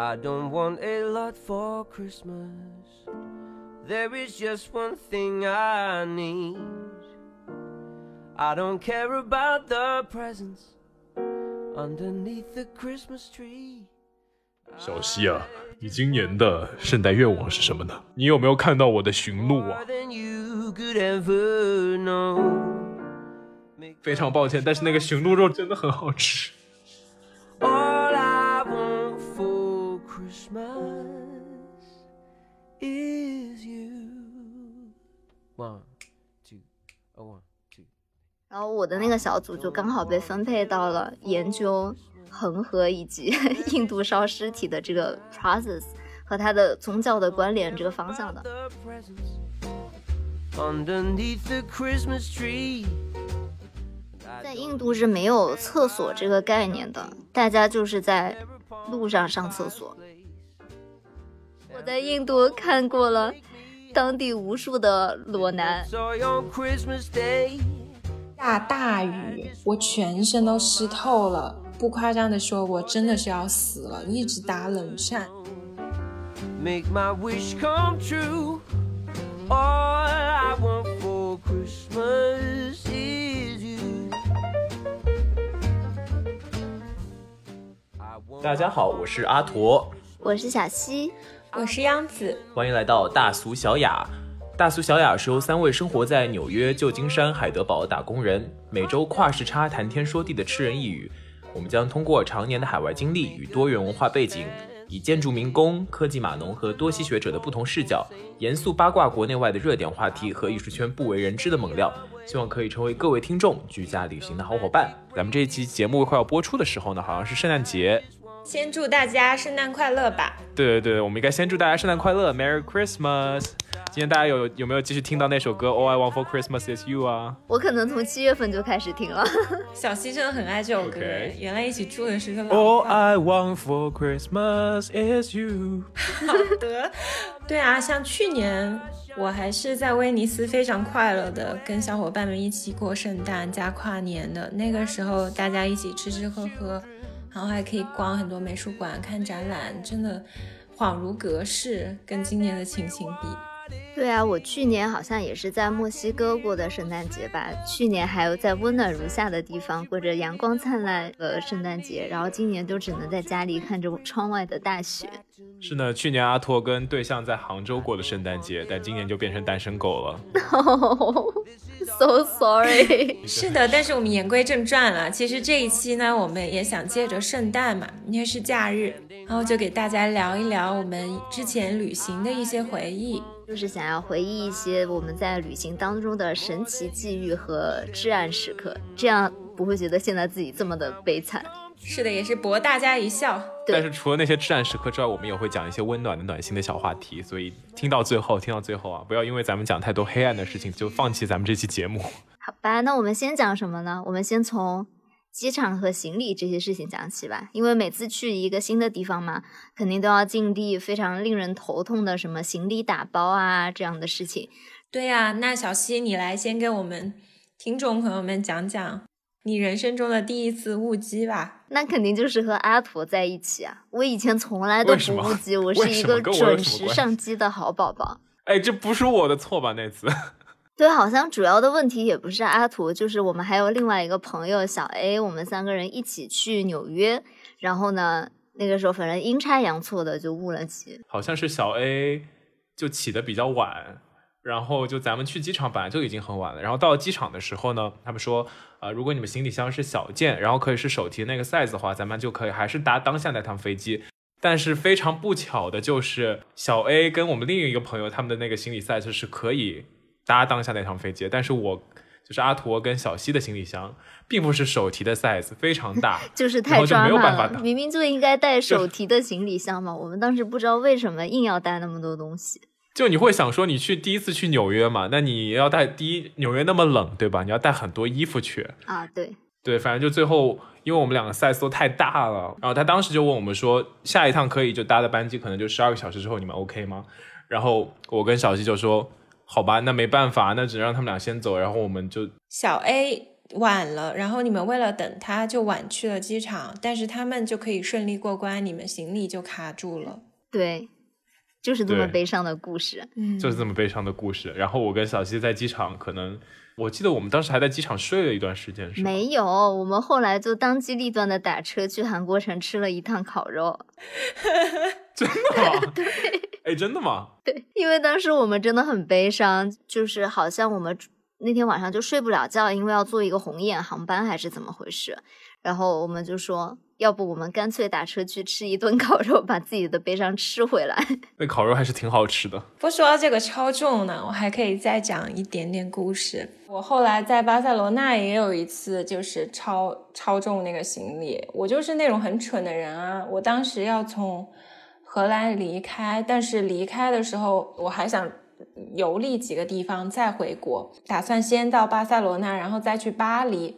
I don't want a lot for Christmas. There is just one thing I need. I don't care about the presents underneath the Christmas tree. 小西啊，你今年的圣诞愿望是什么呢？你有没有看到我的驯鹿啊 More？than you could ever know. 非常抱歉，但是那个驯鹿肉真的很好吃。然后我的那个小组就刚好被分配到了研究恒河以及 印度烧尸体的这个 process 和它的宗教的关联这个方向的。Christmas. 在印度是没有厕所这个概念的，大家就是在路上上厕所。我在印度看过了当地无数的裸男，下大雨，我全身都湿透了。不夸张的说，我真的是要死了，一直打冷战。Make my wish come true. All I want for Christmas is you. 大家好，我是阿驼，我是小西，我是央子，欢迎来到大俗小雅。大俗小雅是由三位生活在纽约、旧金山、海德堡的打工人，每周跨时差谈天说地的吃人一语。我们将通过常年的海外经历与多元文化背景，以建筑民工、科技码农和多栖学者的不同视角，严肃八卦国内外的热点话题和艺术圈不为人知的猛料，希望可以成为各位听众居家旅行的好伙伴。咱们这一期节目快要播出的时候呢，好像是圣诞节，先祝大家圣诞快乐吧！对对对，我们应该先祝大家圣诞快乐，Merry Christmas。今天大家有有没有继续听到那首歌《All I Want for Christmas Is You》啊？我可能从七月份就开始听了。小西真的很爱这首歌原来一起住的是个老 All I want for Christmas is you。好的，对啊，像去年我还是在威尼斯非常快乐的跟小伙伴们一起过圣诞加跨年的。那个时候大家一起吃吃喝喝，然后还可以逛很多美术馆看展览，真的恍如隔世，跟今年的情形比。对啊，我去年好像也是在墨西哥过的圣诞节吧。去年还有在温暖如夏的地方过着阳光灿烂的圣诞节，然后今年就只能在家里看着窗外的大雪。是呢，去年阿拓跟对象在杭州过的圣诞节，但今年就变成单身狗了。so sorry。是的，但是我们言归正传了。其实这一期呢，我们也想借着圣诞嘛，因为是假日，然后就给大家聊一聊我们之前旅行的一些回忆。就是想要回忆一些我们在旅行当中的神奇际遇和至暗时刻，这样不会觉得现在自己这么的悲惨。是的，也是博大家一笑。对但是除了那些至暗时刻之外，我们也会讲一些温暖的、暖心的小话题。所以听到最后，听到最后啊，不要因为咱们讲太多黑暗的事情就放弃咱们这期节目。好吧，那我们先讲什么呢？我们先从机场和行李这些事情讲起吧。因为每次去一个新的地方嘛，肯定都要经历非常令人头痛的什么行李打包啊这样的事情。对呀、那小西，你来先给我们听众朋友们讲讲你人生中的第一次误机吧。那肯定就是和阿驼在一起啊！我以前从来都不误机，我是一个准时上机的好宝宝。哎，这不是我的错吧？那次对，好像主要的问题也不是阿图，就是我们还有另外一个朋友小 A，我们三个人一起去纽约，然后呢，那个时候反正阴差阳错的就误了机。好像是小 A 就起的比较晚，然后就咱们去机场本来就已经很晚了，然后到了机场的时候呢，他们说，呃，如果你们行李箱是小件，然后可以是手提那个 size 的话，咱们就可以还是搭当下那趟飞机。但是非常不巧的就是，小 A 跟我们另一个朋友他们的那个行李 size 是可以搭当下那趟飞机，但是我就是阿驼跟小西的行李箱并不是手提的 size，非常大，就是太然后就没有抓马了，办法明明就应该带手提的行李箱嘛。我们当时不知道为什么硬要带那么多东西。就你会想说，你去第一次去纽约嘛，那你要带第一纽约那么冷，对吧？你要带很多衣服去。啊，对，对，反正就最后，因为我们两个 size 都太大了，然后他当时就问我们说，下一趟可以就搭的班机可能就十二个小时之后，你们 OK 吗？然后我跟小西就说，好吧，那没办法，那只能让他们俩先走，然后我们就小 A 晚了，然后你们为了等他就晚去了机场，但是他们就可以顺利过关，你们行李就卡住了。对，就是这么悲伤的故事。嗯，就是这么悲伤的故事。然后我跟小西在机场，可能我记得我们当时还在机场睡了一段时间，是吧？没有，我们后来就当机立断的打车去韩国城吃了一趟烤肉。真的吗？对，哎，真的吗？对，因为当时我们真的很悲伤，就是好像我们那天晚上就睡不了觉，因为要坐一个红眼航班还是怎么回事。然后我们就说，要不我们干脆打车去吃一顿 烤肉，把自己的悲伤吃回来。那烤肉还是挺好吃的。不说到这个超重呢，我还可以再讲一点点故事。我后来在巴塞罗那也有一次，就是超超重那个行李。我就是那种很蠢的人啊！我当时要从荷兰离开，但是离开的时候我还想游历几个地方再回国，打算先到巴塞罗那，然后再去巴黎。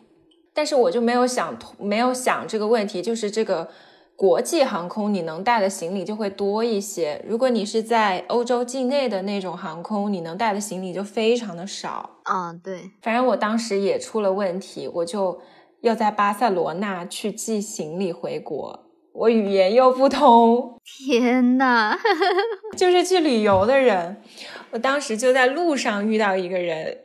但是我就没有想没有想这个问题，就是这个国际航空你能带的行李就会多一些。如果你是在欧洲境内的那种航空，你能带的行李就非常的少。啊，对，反正我当时也出了问题，我就要在巴塞罗那去寄行李回国，我语言又不通，天呐，就是去旅游的人，我当时就在路上遇到一个人，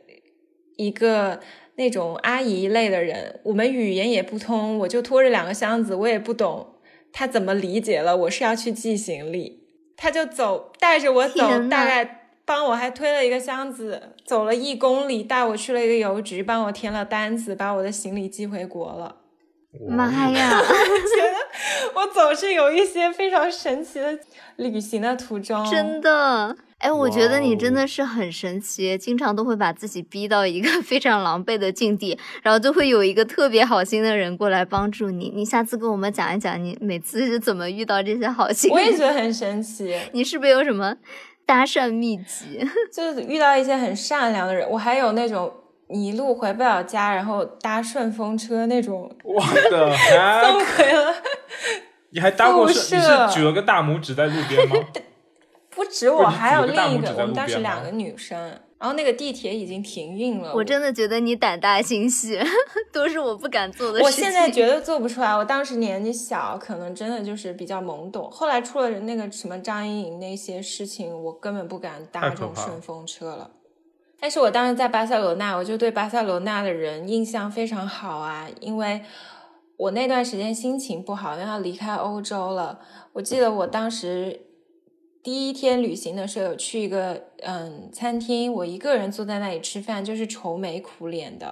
一个那种阿姨类的人，我们语言也不通，我就拖着两个箱子，我也不懂他怎么理解了我是要去寄行李，他就走带着我走，大概帮我还推了一个箱子，走了一公里，带我去了一个邮局，帮我填了单子，把我的行李寄回国了。妈呀！我 觉得我总是有一些非常神奇的旅行的途中，真的，哎，我觉得你真的是很神奇，经常都会把自己逼到一个 非常狼狈的境地，然后就会有一个特别好心的人过来帮助你。你下次跟我们讲一讲，你每次是怎么遇到这些好心我也？觉得很神奇，你是不是有什么搭讪秘籍？就是遇到一些很善良的人。我还有那种你一路回不了家，然后搭顺风车那种我的送 heck！回了。你还搭过顺？你是举了个大拇指在路边吗？不止我，还有另一个，我们当时两个女生，然后那个地铁已经停运了。我真的觉得你胆大心细，都是我不敢做的事情。我现在觉得做不出来，我当时年纪小，可能真的就是比较懵懂。后来出了那个什么张莹莹那些事情，我根本不敢搭这种顺风车了。但是我当时在巴塞罗那，我就对巴塞罗那的人印象非常好啊，因为我那段时间心情不好，因为要离开欧洲了。我记得我当时第一天旅行的时候，有去一个嗯餐厅，我一个人坐在那里吃饭，就是愁眉苦脸的。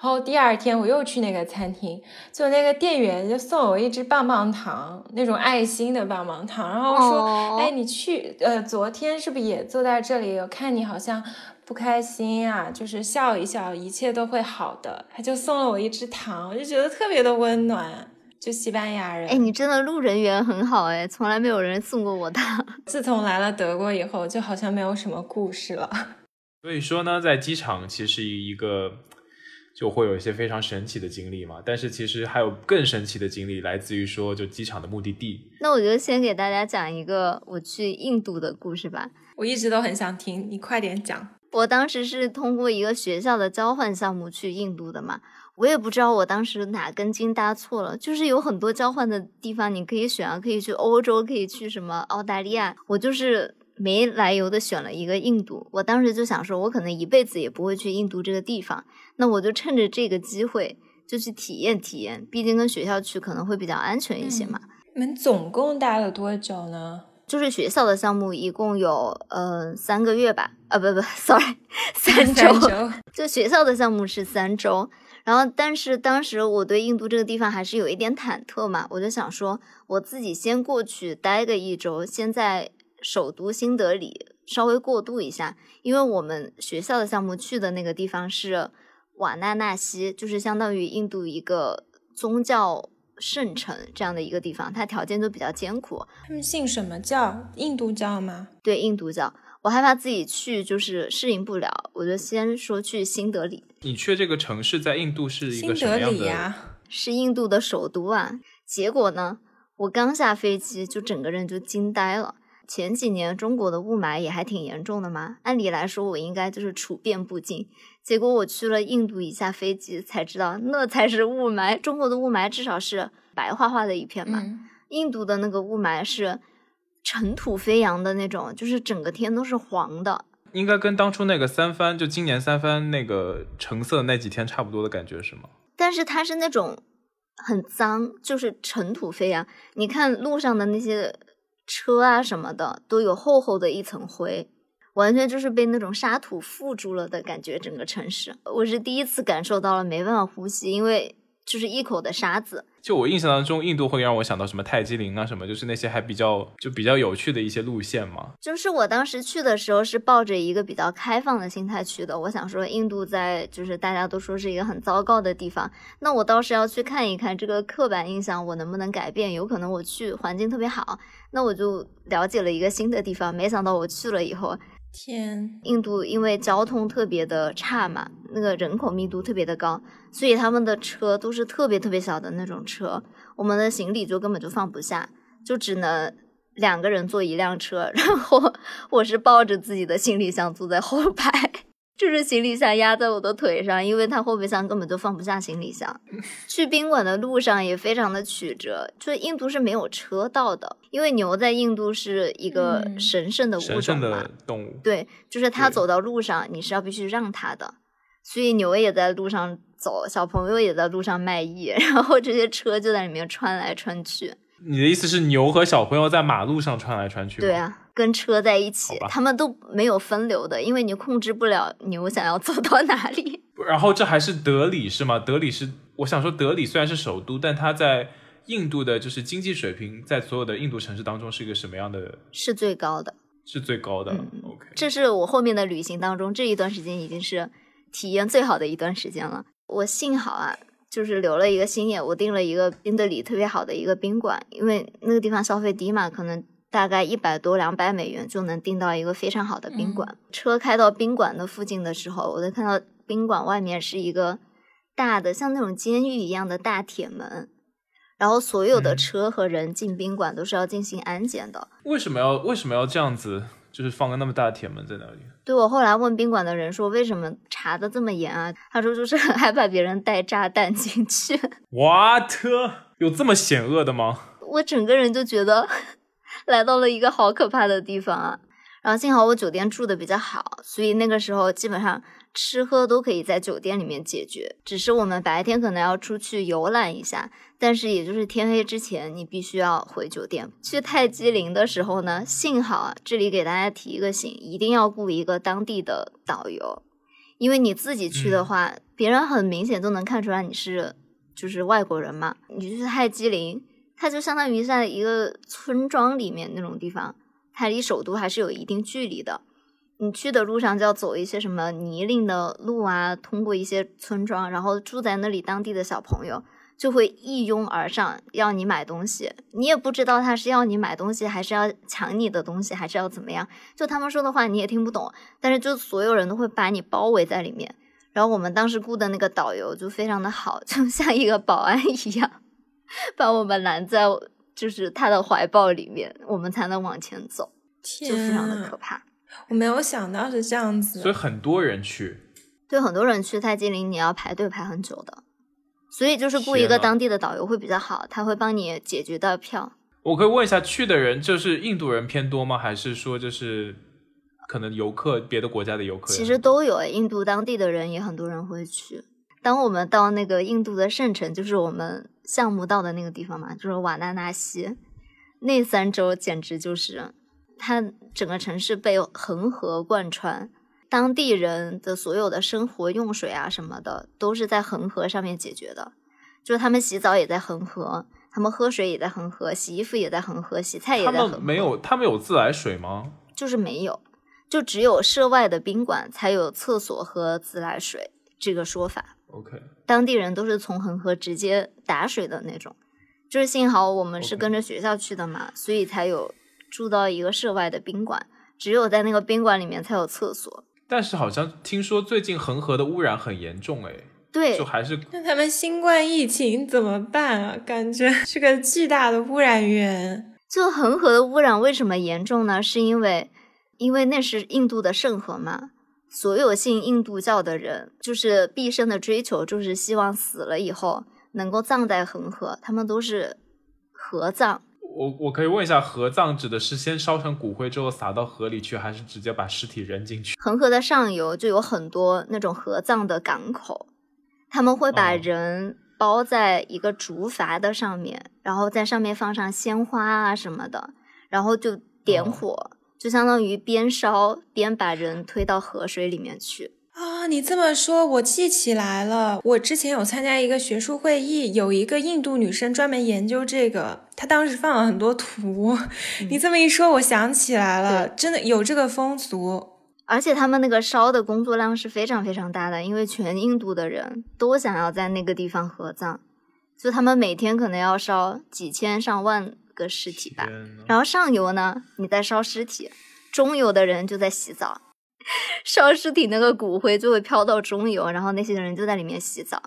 然后第二天我又去那个餐厅，就那个店员就送我一支棒棒糖，那种爱心的棒棒糖，然后说：“哦哎，你去呃，昨天是不是也坐在这里？我看你好像不开心啊、就是笑一笑，一切都会好的。”他就送了我一支糖，我就觉得特别的温暖。就西班牙人，哎，你真的路人缘很好哎，从来没有人送过我糖。自从来了德国以后，就好像没有什么故事了。所以说呢，在机场其实一个就会有一些非常神奇的经历嘛，但是其实还有更神奇的经历，来自于说就机场的目的地。那我就先给大家讲一个我去印度的故事吧。我一直都很想听，你快点讲。我当时是通过一个学校的交换项目去印度的嘛，我也不知道我当时哪根筋搭错了，就是有很多交换的地方你可以选啊，可以去欧洲，可以去什么澳大利亚，我就是没来由的选了一个印度。我当时就想说，我可能一辈子也不会去印度这个地方，那我就趁着这个机会就去体验体验，毕竟跟学校去可能会比较安全一些嘛。你们总共待了多久呢？就是学校的项目一共有呃三个月吧，啊不不，sorry，三周。三 周。就学校的项目是三周，然后但是当时我对印度这个地方还是有一点忐忑嘛，我就想说我自己先过去待个一周，先在首都新德里稍微过渡一下，因为我们学校的项目去的那个地方是瓦纳纳西，就是相当于印度一个宗教圣城这样的一个地方，它条件就比较艰苦，他们信什么教？印度教吗？对印度教，我害怕自己去就是适应不了，我就先说去新德里。你去这个城市在印度是一个什么样的？里呀、是印度的首都啊。结果呢，我刚下飞机就整个人就惊呆了。前几年中国的雾霾也还挺严重的嘛，按理来说我应该就是处变不惊。结果我去了印度，一下飞机才知道那才是雾霾。中国的雾霾至少是白花花的一片嘛，嗯印度的那个雾霾是尘土飞扬的那种，就是整个天都是黄的。应该跟当初那个三番，就今年三番那个橙色那几天差不多的感觉是吗？但是它是那种很脏，就是尘土飞扬。你看路上的那些车啊什么的，都有厚厚的一层灰，完全就是被那种沙土覆住了的感觉。整个城市，我是第一次感受到了没办法呼吸，因为就是一口的沙子。就我印象当中，印度会让我想到什么泰姬陵啊，什么就是那些还比较就比较有趣的一些路线嘛。就是我当时去的时候是抱着一个比较开放的心态去的，我想说印度在就是大家都说是一个很糟糕的地方，那我倒是要去看一看这个刻板印象我能不能改变，有可能我去环境特别好，那我就了解了一个新的地方，没想到我去了以后，天，印度因为交通特别的差嘛，那个人口密度特别的高，所以他们的车都是特别特别小的那种车，我们的行李就根本就放不下，就只能两个人坐一辆车，然后 我是抱着自己的行李箱坐在后排。就是行李箱压在我的腿上，因为它后备箱根本就放不下行李箱。去宾馆的路上也非常的曲折，就是印度是没有车道的，因为牛在印度是一个嗯神圣的物种嘛。圣的动物，对，就是它走到路上，你是要必须让它的，所以牛也在路上走，小朋友也在路上卖艺，然后这些车就在里面穿来穿去。你的意思是牛和小朋友在马路上穿来穿去？对，啊，跟车在一起，他们都没有分流的，因为你控制不了牛想要走到哪里。然后这还是德里是吗？德里是，我想说德里虽然是首都，但它在印度的就是经济水平，在所有的印度城市当中是一个什么样的？是最高的，是最高的。嗯 OK，这是我后面的旅行当中这一段时间已经是体验最好的一段时间了。我幸好啊，就是留了一个心眼，我订了一个宾德里特别好的一个宾馆，因为那个地方消费低嘛，可能大概一百多两百美元就能订到一个非常好的宾馆。车开到宾馆的附近的时候，我就看到宾馆外面是一个大的像那种监狱一样的大铁门。然后所有的嗯车和人进宾馆都是要进行安检的，为什么要为什么要这样子？就是放个那么大的铁门在那里？对我后来问宾馆的人说，为什么查的这么严啊？他说就是很害怕别人带炸弹进去。What？有这么险恶的吗？我整个人就觉得来到了一个好可怕的地方啊。然后幸好我酒店住的比较好，所以那个时候基本上吃喝都可以在酒店里面解决。只是我们白天可能要出去游览一下，但是也就是天黑之前，你必须要回酒店。去泰姬陵的时候呢，幸好啊，这里给大家提一个醒，一定要雇一个当地的导游，因为你自己去的话，别人很明显都能看出来你是就是外国人嘛。你去泰姬陵，它就相当于在一个村庄里面那种地方，它离首都还是有一定距离的。你去的路上就要走一些什么泥泞的路啊，通过一些村庄，然后住在那里当地的小朋友就会一拥而上要你买东西，你也不知道他是要你买东西，还是要抢你的东西，还是要怎么样？就他们说的话你也听不懂，但是就所有人都会把你包围在里面。然后我们当时雇的那个导游就非常的好，就像一个保安一样，把我们拦在就是他的怀抱里面，我们才能往前走，就非常的可啊！怕。我没有想到是这样子。所以很多人去。对很多人去泰姬陵，你要排队排很久的，所以就是雇一个当地的导游会比较好，他会帮你解决到票。我可以问一下，去的人就是印度人偏多吗？还是说就是可能游客别的国家的游客其？实都有，印度当地的人也很多人会去。当我们到那个印度的圣城，就是我们项目到的那个地方嘛，就是瓦纳纳西，那三周简直就是，它整个城市被恒河贯穿，当地人的所有的生活用水啊什么的，都是在恒河上面解决的，就是他们洗澡也在恒河，他们喝水也在恒河，洗衣服也在恒河，洗菜也在恒河。们没有，他们有自来水吗？就是没有，就只有涉外的宾馆才有厕所和自来水这个说法。OK，当地人都是从恒河直接打水的那种。就是幸好我们是跟着学校去的嘛所以才有住到一个涉外的宾馆，只有在那个宾馆里面才有厕所。但是好像听说最近恒河的污染很严重，哎，对就，还是那他们新冠疫情怎么办啊？感觉是个巨大的污染源。就恒河的污染为什么严重呢？是因为因为那是印度的圣河嘛，所有信印度教的人就是毕生的追求，就是希望死了以后能够葬在恒河，他们都是合葬。我我可以问一下，合葬指的是先烧成骨灰之后撒到河里去，还是直接把尸体扔进去？恒河的上游就有很多那种合葬的港口，他们会把哦人包在一个竹筏的上面，然后在上面放上鲜花啊什么的，然后就点哦火，就相当于边烧边把人推到河水里面去。啊，你这么说，我记起来了。我之前有参加一个学术会议，有一个印度女生专门研究这个，她当时放了很多图。你这么一说，我想起来了，真的有这个风俗。而且他们那个烧的工作量是非常非常大的，因为全印度的人都想要在那个地方合葬，就他们每天可能要烧几千上万个尸体吧。然后上游呢，你在烧尸体，中游的人就在洗澡，烧尸体那个骨灰就会飘到中游，然后那些人就在里面洗澡，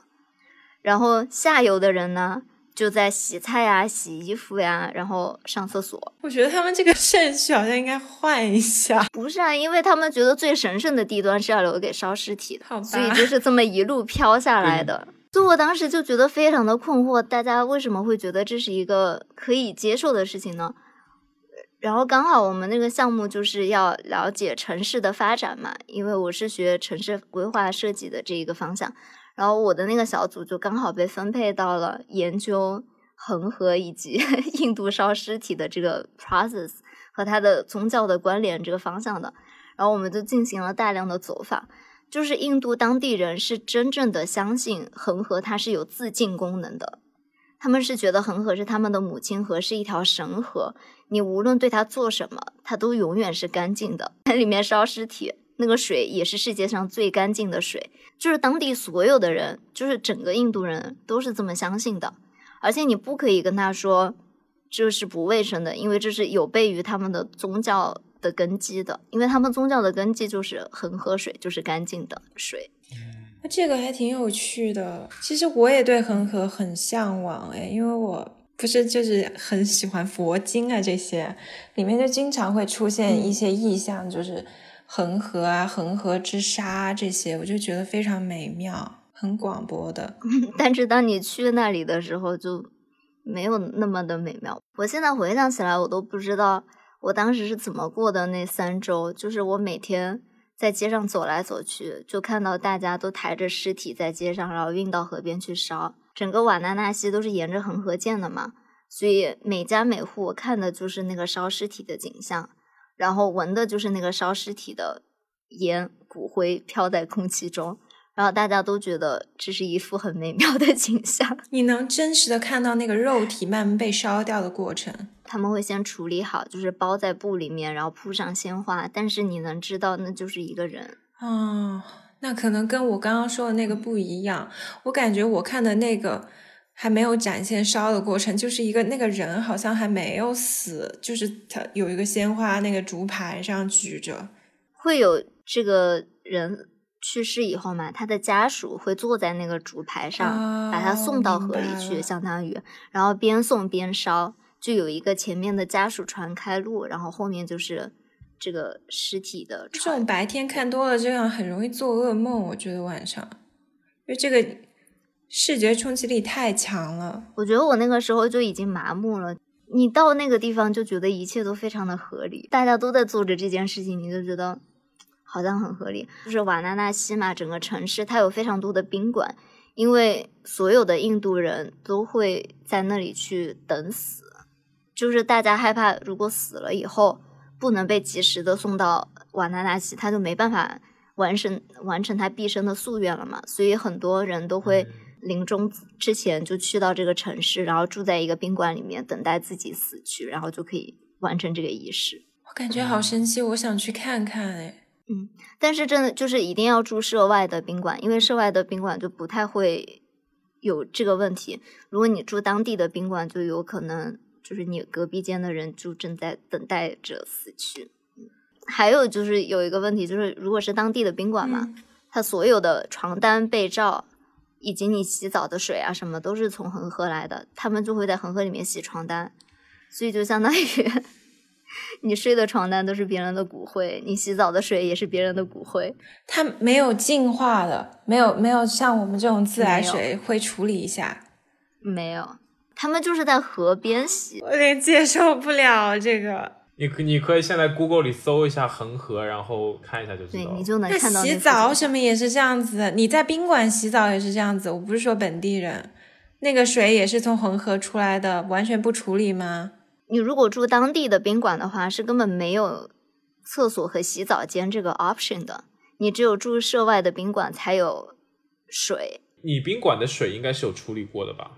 然后下游的人呢就在洗菜呀、洗衣服呀，然后上厕所。我觉得他们这个顺序好像应该换一下。不是啊，因为他们觉得最神圣的地段是要留给烧尸体的，所以就是这么一路飘下来的。所以我当时就觉得非常的困惑，大家为什么会觉得这是一个可以接受的事情呢？然后刚好我们那个项目就是要了解城市的发展嘛，因为我是学城市规划设计的这一个方向，然后我的那个小组就刚好被分配到了研究恒河以及 印度烧尸体的这个 process 和它的宗教的关联这个方向的，然后我们就进行了大量的走访，就是印度当地人是真正的相信恒河它是有自净功能的，他们是觉得恒河是他们的母亲河，是一条神河，你无论对它做什么，它都永远是干净的。在 里面烧尸体，那个水也是世界上最干净的水，就是当地所有的人，就是整个印度人都是这么相信的。而且你不可以跟他说这是不卫生的，因为这是有悖于他们的宗教的根基的，因为他们宗教的根基就是恒河水，就是干净的水。那这个还挺有趣的。其实我也对恒河很向往哎，因为我不是就是很喜欢佛经啊这些，里面就经常会出现一些意象，就是恒河啊、恒河之沙啊这些，我就觉得非常美妙，很广博的。但是当你去那里的时候，就没有那么的美妙。我现在回想起来，我都不知道我当时是怎么过的那三周。就是我每天在街上走来走去，就看到大家都抬着尸体在街上，然后运到河边去烧。整个瓦纳纳西都是沿着恒河建的嘛，所以每家每户看的就是那个烧尸体的景象，然后闻的就是那个烧尸体的烟、骨灰飘在空气中。然后大家都觉得这是一幅很美妙的景象。你能真实的看到那个肉体慢慢被烧掉的过程。他们会先处理好，就是包在布里面，然后铺上鲜花，但是你能知道那就是一个人。哦，那可能跟我刚刚说的那个不一样。我感觉我看的那个还没有展现烧的过程，就是一个那个人好像还没有死，就是他有一个鲜花那个竹排上举着。会有这个人去世以后嘛，他的家属会坐在那个竹排上，把他送到河里去，相当于，然后边送边烧，就有一个前面的家属船开路，然后后面就是这个尸体的这种。白天看多了，这样很容易做噩梦。我觉得晚上，因为这个视觉冲击力太强了。我觉得我那个时候就已经麻木了。你到那个地方就觉得一切都非常的合理，大家都在做着这件事情，你就觉得好像很合理。就是瓦纳纳西嘛，整个城市它有非常多的宾馆，因为所有的印度人都会在那里去等死，就是大家害怕如果死了以后不能被及时的送到瓦纳纳西，他就没办法完成完成他毕生的夙愿了嘛，所以很多人都会。临终之前就去到这个城市，然后住在一个宾馆里面，等待自己死去，然后就可以完成这个仪式。我感觉好神奇，我想去看看哎。嗯但是真的就是一定要住涉外的宾馆，因为涉外的宾馆就不太会有这个问题。如果你住当地的宾馆，就有可能就是你隔壁间的人就正在等待着死去。嗯还有就是有一个问题，就是如果是当地的宾馆嘛，嗯它所有的床单、被罩以及你洗澡的水啊什么都是从恒河来的，他们就会在恒河里面洗床单，所以就相当于 你睡的床单都是别人的骨灰，你洗澡的水也是别人的骨灰。它没有净化的，没有没有像我们这种自来水会处理一下，没有，他们就是在河边洗。我有点接受不了这个。你可你可以现在 Google 里搜一下恒河，然后看一下就知，道对。你就能看到那洗澡什么也是这样子，你在宾馆洗澡也是这样子。我不是说本地人，那个水也是从恒河出来的，完全不处理吗？你如果住当地的宾馆的话，是根本没有厕所和洗澡间这个 option 的。你只有住涉外的宾馆才有水。你宾馆的水应该是有处理过的吧？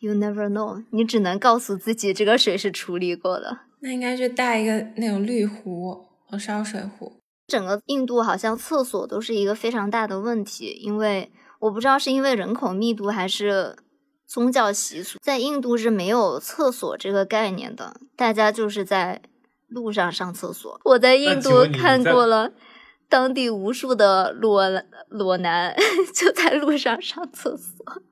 You never know，你只能告诉自己这个水是处理过的。那应该是带一个那种滤壶和烧水壶。整个印度好像厕所都是一个非常大的问题，因为我不知道是因为人口密度还是宗教习俗，在印度是没有厕所这个概念的，大家就是在路上上厕所。我在印度看过了当地无数的裸裸男 就在路上上厕所。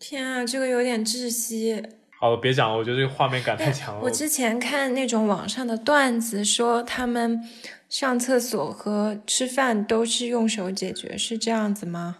天啊，这个有点窒息。好了，别讲了，我觉得这个画面感太强了。我之前看那种网上的段子，说他们上厕所和吃饭都是用手解决，是这样子吗？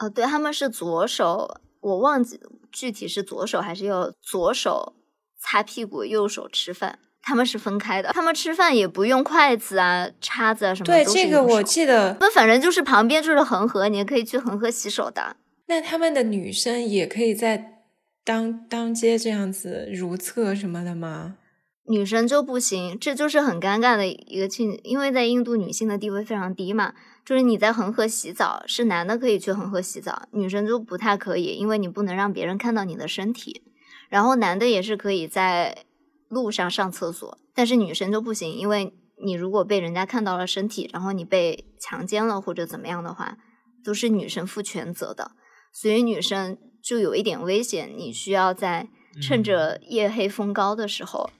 哦，对，他们是左手，我忘记具体是左手还是右左手擦屁股，右手吃饭。他们是分开的，他们吃饭也不用筷子啊、叉子啊什么对，这个我记得。那反正就是旁边就是恒河，你也可以去恒河洗手的。那他们的女生也可以在当当街这样子如厕什么的吗？女生就不行，这就是很尴尬的一个情，因为在印度女性的地位非常低嘛，就是你在恒河洗澡，是男的可以去恒河洗澡，女生就不太可以，因为你不能让别人看到你的身体。然后男的也是可以在路上上厕所，但是女生就不行，因为你如果被人家看到了身体，然后你被强奸了或者怎么样的话，都是女生负全责的，所以女生就有一点危险，你需要在趁着夜黑风高的时候。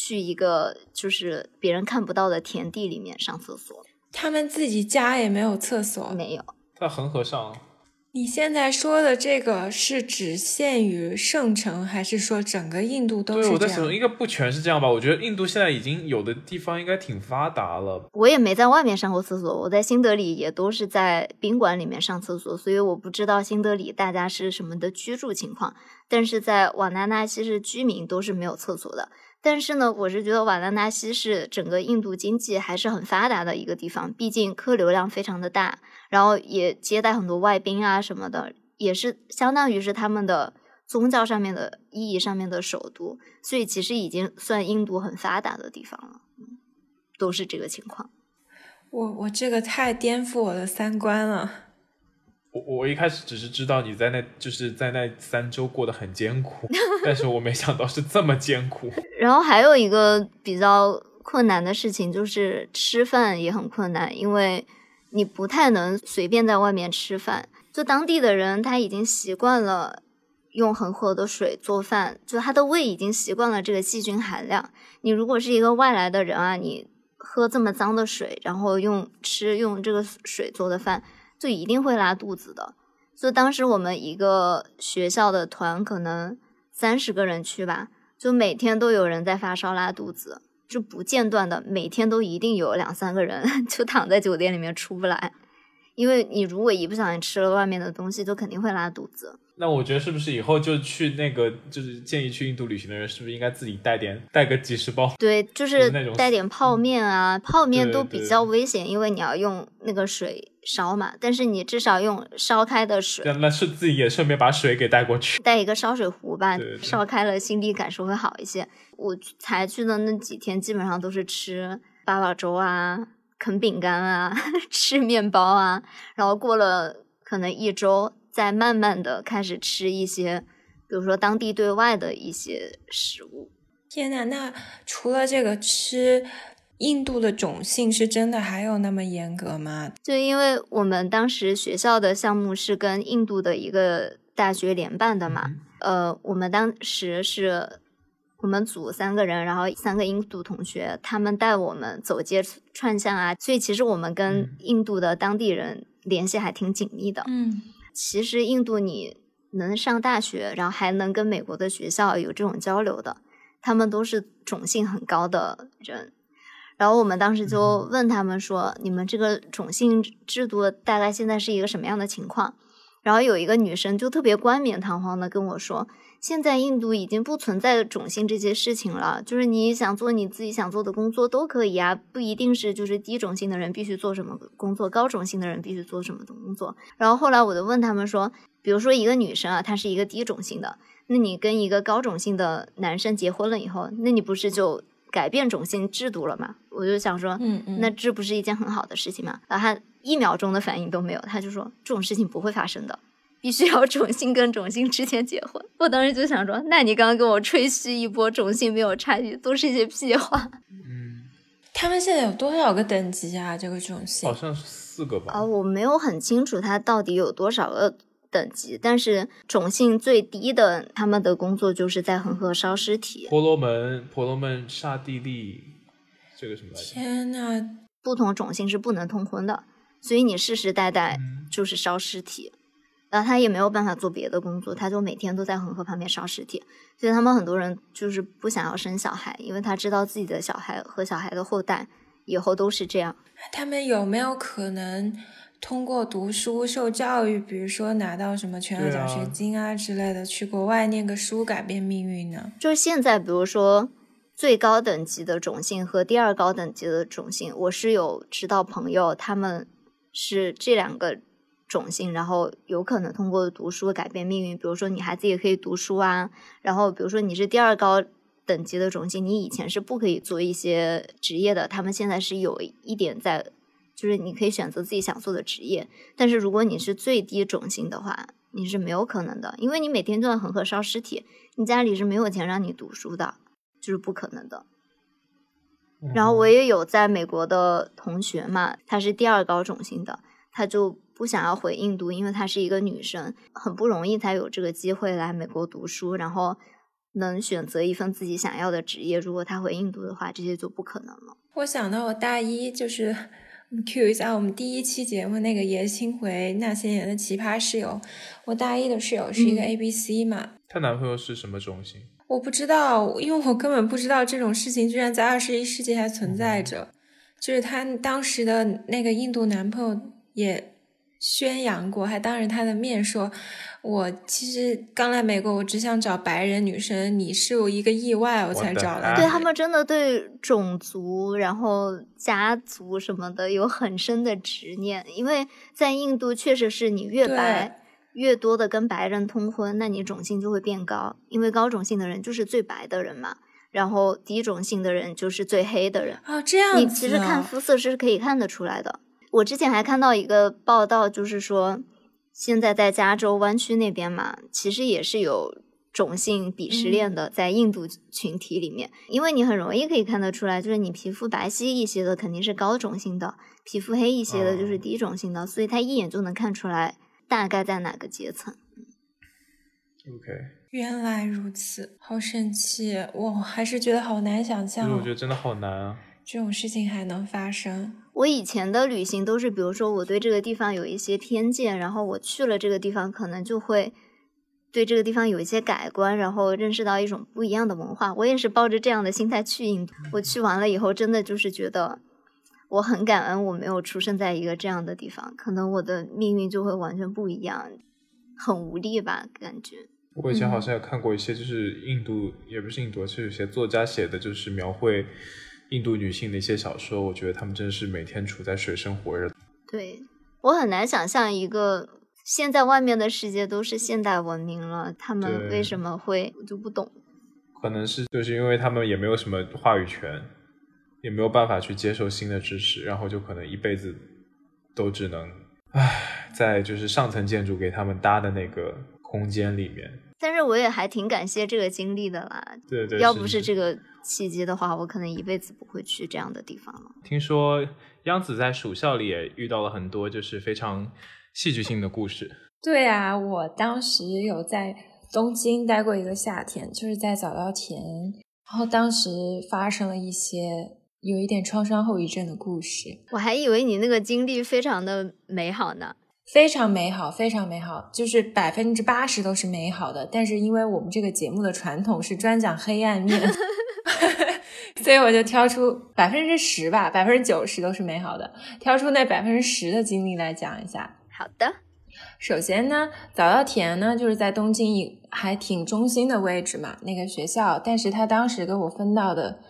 去一个就是别人看不到的田地里面上厕所，他们自己家也没有厕所。没有。在恒河上，你现在说的这个是只限于圣城，还是说整个印度都对，是这我在想，样？应该不全是这样吧？我觉得印度现在已经有的地方应该挺发达了。我也没在外面上过厕所，我在新德里也都是在宾馆里面上厕所，所以我不知道新德里大家是什么的居住情况。但是在瓦纳纳西是居民都是没有厕所的。但是呢，我是觉得瓦拉纳西是整个印度经济还是很发达的一个地方，毕竟客流量非常的大，然后也接待很多外宾啊什么的，也是相当于是他们的宗教上面的意义上面的首都，所以其实已经算印度很发达的地方了，嗯都是这个情况。我我这个太颠覆我的三观了。我我一开始只是知道你在那就是在那三周过得很艰苦，但是我没想到是这么艰苦。然后还有一个比较困难的事情就是吃饭也很困难，因为你不太能随便在外面吃饭。就当地的人他已经习惯了用恒河的水做饭，就他的胃已经习惯了这个细菌含量。你如果是一个外来的人啊，你喝这么脏的水，然后用吃用这个水做的饭，就一定会拉肚子的。就当时我们一个学校的团可能三十个人去吧，就每天都有人在发烧拉肚子，就不间断的，每天都一定有两三个人 就躺在酒店里面出不来，因为你如果一不小心吃了外面的东西，就肯定会拉肚子。那我觉得是不是以后就去那个，就是建议去印度旅行的人，是不是应该自己带点带个几十包？对，就就是是那种带点泡面啊，泡面都比较危险，因为你要用那个水烧嘛，但是你至少用烧开的水。那那是自己也顺便把水给带过去。带一个烧水壶吧烧开了心理感受会好一些。我才去的那几天，基本上都是吃八宝粥啊、啃饼干啊、吃面包啊，然后过了可能一周，再慢慢的开始吃一些，比如说当地对外的一些食物。天呐，那除了这个吃，印度的种姓是真的还有那么严格吗？就因为我们当时学校的项目是跟印度的一个大学联办的嘛，呃，我们当时是我们组三个人，然后三个印度同学，他们带我们走街串巷啊，所以其实我们跟嗯印度的当地人联系还挺紧密的。嗯，其实印度你能上大学，然后还能跟美国的学校有这种交流的，他们都是种姓很高的人。然后我们当时就问他们说：“你们这个种姓制度大概现在是一个什么样的情况？”然后有一个女生就特别冠冕堂皇的跟我说：“现在印度已经不存在种姓这些事情了，就是你想做你自己想做的工作都可以啊，不一定是就是低种姓的人必须做什么工作，高种姓的人必须做什么工作。”然后后来我就问他们说：“比如说一个女生啊，她是一个低种姓的，那你跟一个高种姓的男生结婚了以后，那你不是就？”改变种姓制度了嘛？我就想说，嗯嗯，那这不是一件很好的事情吗？然后他一秒钟的反应都没有，他就说这种事情不会发生的，必须要种姓跟种姓之间结婚。我当时就想说，那你刚刚跟我吹嘘一波种姓没有差距，都是一些屁话。嗯，他们现在有多少个等级啊？这个种姓好像是四个吧？啊，我没有很清楚他到底有多少个。等级，但是种姓最低的，他们的工作就是在恒河烧尸体。婆罗门，婆罗门刹帝利，这个什么来着？天呐，不同种姓是不能通婚的，所以你世世代代就是烧尸体，然后他也没有办法做别的工作，他就每天都在恒河旁边烧尸体。所以他们很多人就是不想要生小孩，因为他知道自己的小孩和小孩的后代以后都是这样。他们有没有可能？通过读书受教育，比如说拿到什么全额奖学金啊之类的，去国外念个书改变命运呢？就是现在，比如说最高等级的种姓和第二高等级的种姓，我是有知道朋友，他们是这两个种姓，然后有可能通过读书改变命运。比如说你孩子也可以读书啊，然后比如说你是第二高等级的种姓，你以前是不可以做一些职业的，他们现在是有一点在。就是你可以选择自己想做的职业，但是如果你是最低种姓的话，你是没有可能的，因为你每天都在恒河烧尸体，你家里是没有钱让你读书的，就是不可能的。然后我也有在美国的同学嘛，她是第二高种姓的，她就不想要回印度，因为她是一个女生，很不容易才有这个机会来美国读书，然后能选择一份自己想要的职业。如果她回印度的话，这些就不可能了。我想到我大一就是。Q 一下我们第一期节目那个爷青回那些年的奇葩室友，我大一的室友是一个 A B C 嘛，她男朋友是什么种姓？我不知道，因为我根本不知道这种事情居然在二十一世纪还存在着，就是她当时的那个印度男朋友也。宣扬过，还当着他的面说：“我其实刚来美国，我只想找白人女生，你是我一个意外，我才找的。”对他们真的对种族、然后家族什么的有很深的执念，因为在印度确实是你越白，越多的跟白人通婚，那你种姓就会变高，因为高种姓的人就是最白的人嘛，然后低种姓的人就是最黑的人。哦，这样你其实看肤色是可以看得出来的。我之前还看到一个报道，就是说，现在在加州湾区那边嘛，其实也是有种姓鄙视链的，在印度群体里面，因为你很容易可以看得出来，就是你皮肤白皙一些的肯定是高种姓的，皮肤黑一些的就是低种姓的，所以他一眼就能看出来大概在哪个阶层。OK，原来如此，好神奇，我还是觉得好难想象，我觉得真的好难啊。这种事情还能发生？我以前的旅行都是，比如说我对这个地方有一些偏见，然后我去了这个地方，可能就会对这个地方有一些改观，然后认识到一种不一样的文化。我也是抱着这样的心态去印度。我去完了以后，真的就是觉得我很感恩，我没有出生在一个这样的地方，可能我的命运就会完全不一样，很无力吧，感觉。我以前好像有看过一些，就是印度，也不是印度，是有些作家写的，就是描绘。印度女性的一些小说，我觉得她们真的是每天处在水深火热。对我很难想象一个现在外面的世界都是现代文明了，他们为什么会我就不懂。可能是就是因为他们也没有什么话语权，也没有办法去接受新的知识，然后就可能一辈子都只能唉，在就是上层建筑给他们搭的那个空间里面。但是我也还挺感谢这个经历的啦。对对，要不是这个契机的话，我可能一辈子不会去这样的地方了。听说央子在暑校里也遇到了很多就是非常戏剧性的故事。对啊，我当时有在东京待过一个夏天，就是在早稻田，然后当时发生了一些有一点创伤后遗症的故事。我还以为你那个经历非常的美好呢。非常美好，非常美好，就是百分之八十都是美好的。但是因为我们这个节目的传统是专讲黑暗面，所以我就挑出百分之十吧，百分之九十都是美好的，挑出那百分之十的经历来讲一下。好的，首先呢，早稻田呢就是在东京一还挺中心的位置嘛，那个学校，但是他当时给我分到的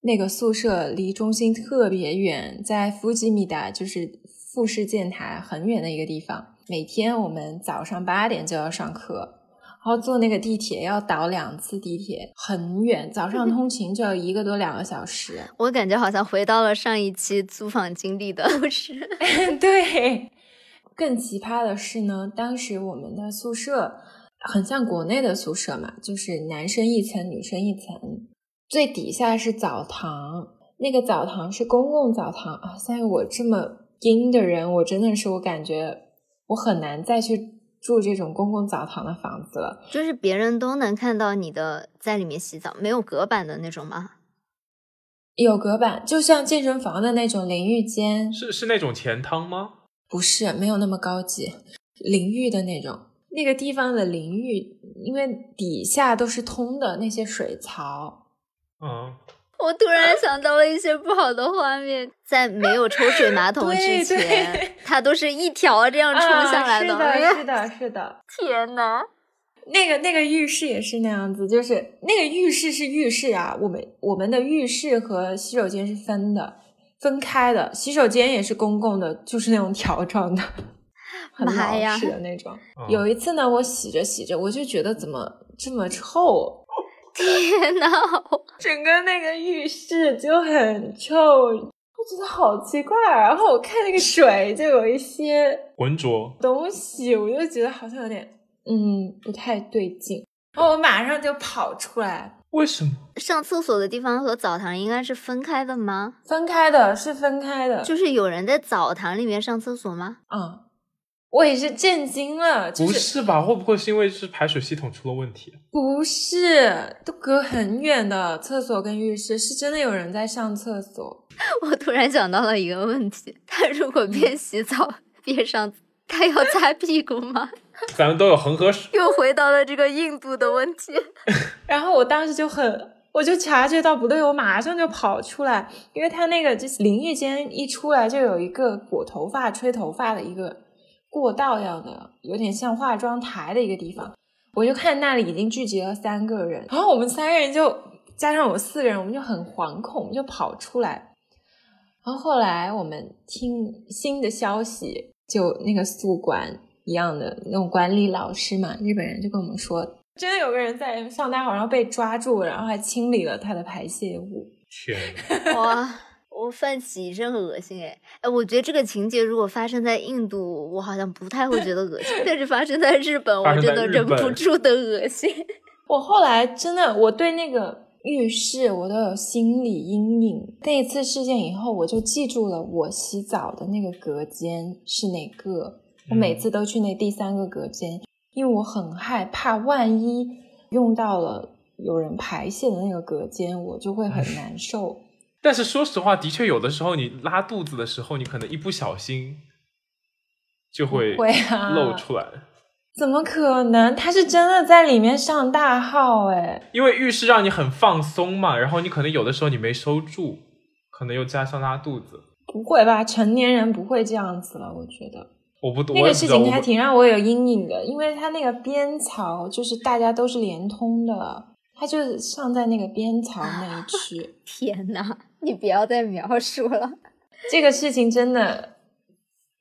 那个宿舍离中心特别远，在富吉米达，就是富士建台很远的一个地方。每天我们早上八点就要上课，然后坐那个地铁要倒两次地铁，很远，早上通勤就要一个多两个小时。我感觉好像回到了上一期租房经历的 故事。对，更奇葩的是呢，当时我们的宿舍很像国内的宿舍嘛，就是男生一层，女生一层，最底下是澡堂，那个澡堂是公共澡堂啊。像我这么阴的人，我真的是我感觉我很难再去住这种公共澡堂的房子了。就是别人都能看到你的在里面洗澡，没有隔板的那种吗？有隔板，就像健身房的那种淋浴间，是是那种前汤吗？不是没有那么高级，淋浴的那种。那个地方的淋浴，因为底下都是通的那些水槽，嗯，我突然想到了一些不好的画面，在没有抽水马桶之前，它都是一条这样冲下来啊、哎是的，是的，是的。天呐，那个那个浴室也是那样子，就是那个浴室是浴室啊，我们我们的浴室和洗手间是分的，分开的，洗手间也是公共的，就是那种条状的，很老式的那种。嗯有一次呢，我洗着洗着，我就觉得怎么这么臭，天呐，整个那个浴室就很臭，我觉得好奇怪。啊然后我看那个水就有一些 浑浊。东西，我就觉得好像有点嗯不太对劲，然后我马上就跑出来，为什么？上厕所的地方和澡堂应该是分开的吗？分开的是分开的，就是有人在澡堂里面上厕所吗？嗯，我也是震惊了，就不是是吧？会不会是因为是排水系统出了问题？不是都隔很远的厕所跟浴室，是真的有人在上厕所。我突然想到了一个问题：他如果边洗澡边上，他要擦屁股吗？咱们都有恒河水，又回到了这个印度的问题。然后我当时就很，我就察觉到不对，我马上就跑出来，因为他那个就是淋浴间一出来就有一个裹头发、吹头发的一个过道样的，有点像化妆台的一个地方。我就看那里已经聚集了三个人，然后我们三个人就加上我四个人，我们就很惶恐，就跑出来。然后后来我们听新的消息，就那个宿管一样的那种管理老师嘛，日本人就跟我们说，真的有个人在上大号，然后被抓住，然后还清理了他的排泄物。天哪！哇，我泛起一阵恶心哎哎，我觉得这个情节如果发生在印度，我好像不太会觉得恶心，但是发生在日本，我真的忍不住的恶心。我后来真的，我对那个浴室我都有心理阴影。那一次事件以后，我就记住了我洗澡的那个隔间是哪个。我每次都去那第三个隔间，因为我很害怕，万一用到了有人排泄的那个隔间，我就会很难受。但是说实话，的确有的时候你拉肚子的时候，你可能一不小心就会会啊露出来。怎么可能？他是真的在里面上大号哎！因为浴室让你很放松嘛，然后你可能有的时候你没收住，可能又加上拉肚子。不会吧？成年人不会这样子了，我觉得。我不，那个事情还挺让我有阴影的，因为它那个边槽就是大家都是连通的，它就是上在那个边槽那一区。天呐，你不要再描述了。这个事情真的，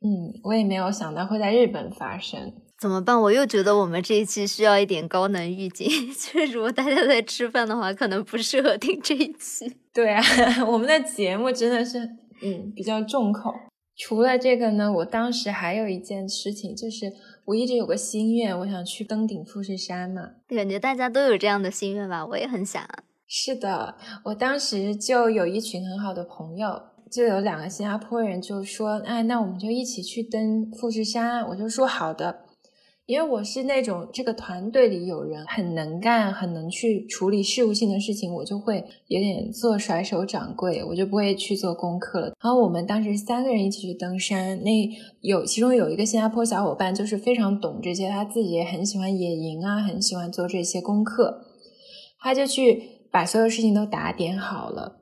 嗯，我也没有想到会在日本发生。怎么办？我又觉得我们这一期需要一点高能预警，就是如果大家在吃饭的话，可能不适合听这一期。对啊，我们的节目真的是，嗯，比较重口。除了这个呢，我当时还有一件事情，就是我一直有个心愿，我想去登顶富士山嘛。感觉大家都有这样的心愿吧，我也很想。是的，我当时就有一群很好的朋友，就有两个新加坡人就说：“哎，那我们就一起去登富士山。”我就说好的。因为我是那种这个团队里有人很能干、很能去处理事务性的事情，我就会有点做甩手掌柜，我就不会去做功课了。然后我们当时三个人一起去登山，那有其中有一个新加坡小伙伴就是非常懂这些，他自己也很喜欢野营啊，很喜欢做这些功课，他就去把所有事情都打点好了。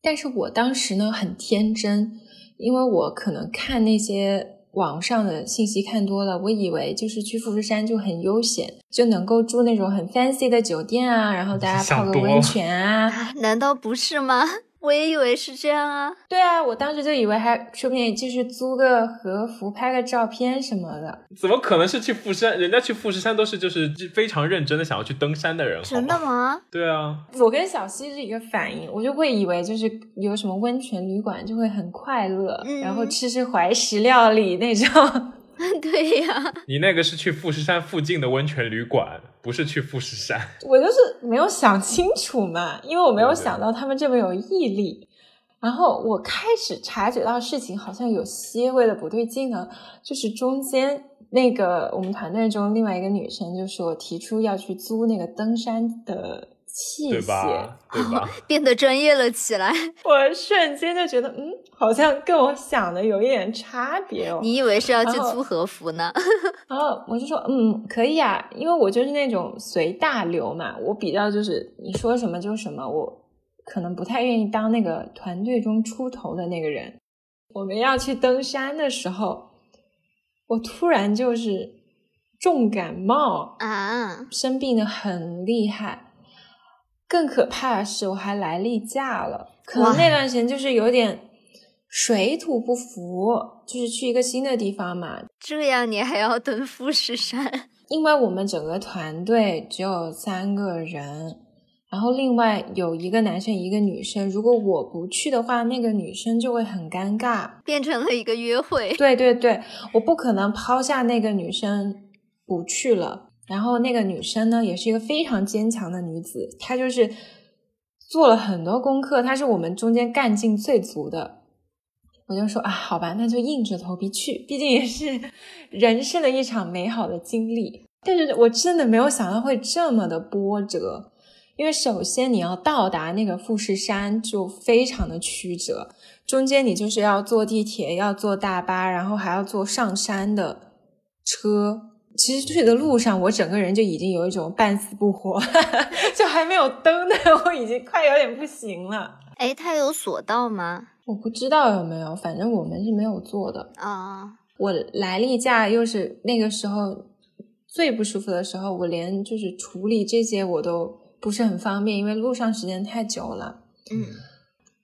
但是我当时呢很天真，因为我可能看那些。网上的信息看多了，我以为就是去富士山就很悠闲，就能够住那种很 fancy 的酒店啊，然后大家泡个温泉啊，难道不是吗？我也以为是这样啊，对啊，我当时就以为还说不定就是租个和服拍个照片什么的，怎么可能是去富士山？人家去富士山都是就是非常认真的想要去登山的人，真的吗？对啊，我跟小溪是一个反应，我就会以为就是有什么温泉旅馆就会很快乐，然后吃吃怀石料理那种。对呀，你那个是去富士山附近的温泉旅馆，不是去富士山。我就是没有想清楚嘛，因为我没有想到他们这么有毅力。然后我开始察觉到事情好像有些微的不对劲呢，就是中间那个我们团队中另外一个女生就说提出要去租那个登山的。器械，对吧？变得专业了起来。我瞬间就觉得，嗯，好像跟我想的有一点差别哦。你以为是要去租和服呢？然后我就说，嗯，可以啊，因为我就是那种随大流嘛。我比较就是你说什么就什么，我可能不太愿意当那个团队中出头的那个人。我们要去登山的时候，我突然就是重感冒啊，生病的很厉害。更可怕的是，我还来例假了。可能那段时间就是有点水土不服，就是去一个新的地方嘛。这样你还要蹲富士山？因为我们整个团队只有三个人，然后另外有一个男生，一个女生。如果我不去的话，那个女生就会很尴尬，变成了一个约会。对对对，我不可能抛下那个女生不去了。然后那个女生呢，也是一个非常坚强的女子，她就是做了很多功课，她是我们中间干劲最足的。我就说啊，好吧，那就硬着头皮去，毕竟也是 人生的一场美好的经历。但是我真的没有想到会这么的波折，因为首先你要到达那个富士山就非常的曲折，中间你就是要坐地铁，要坐大巴，然后还要坐上山的车。其实去的路上，我整个人就已经有一种半死不活，就还没有灯的，我已经快有点不行了。哎，它有索道吗？我不知道有没有，反正我们是没有做的啊。我来例假又是那个时候最不舒服的时候，我连就是处理这些我都不是很方便，因为路上时间太久了。嗯，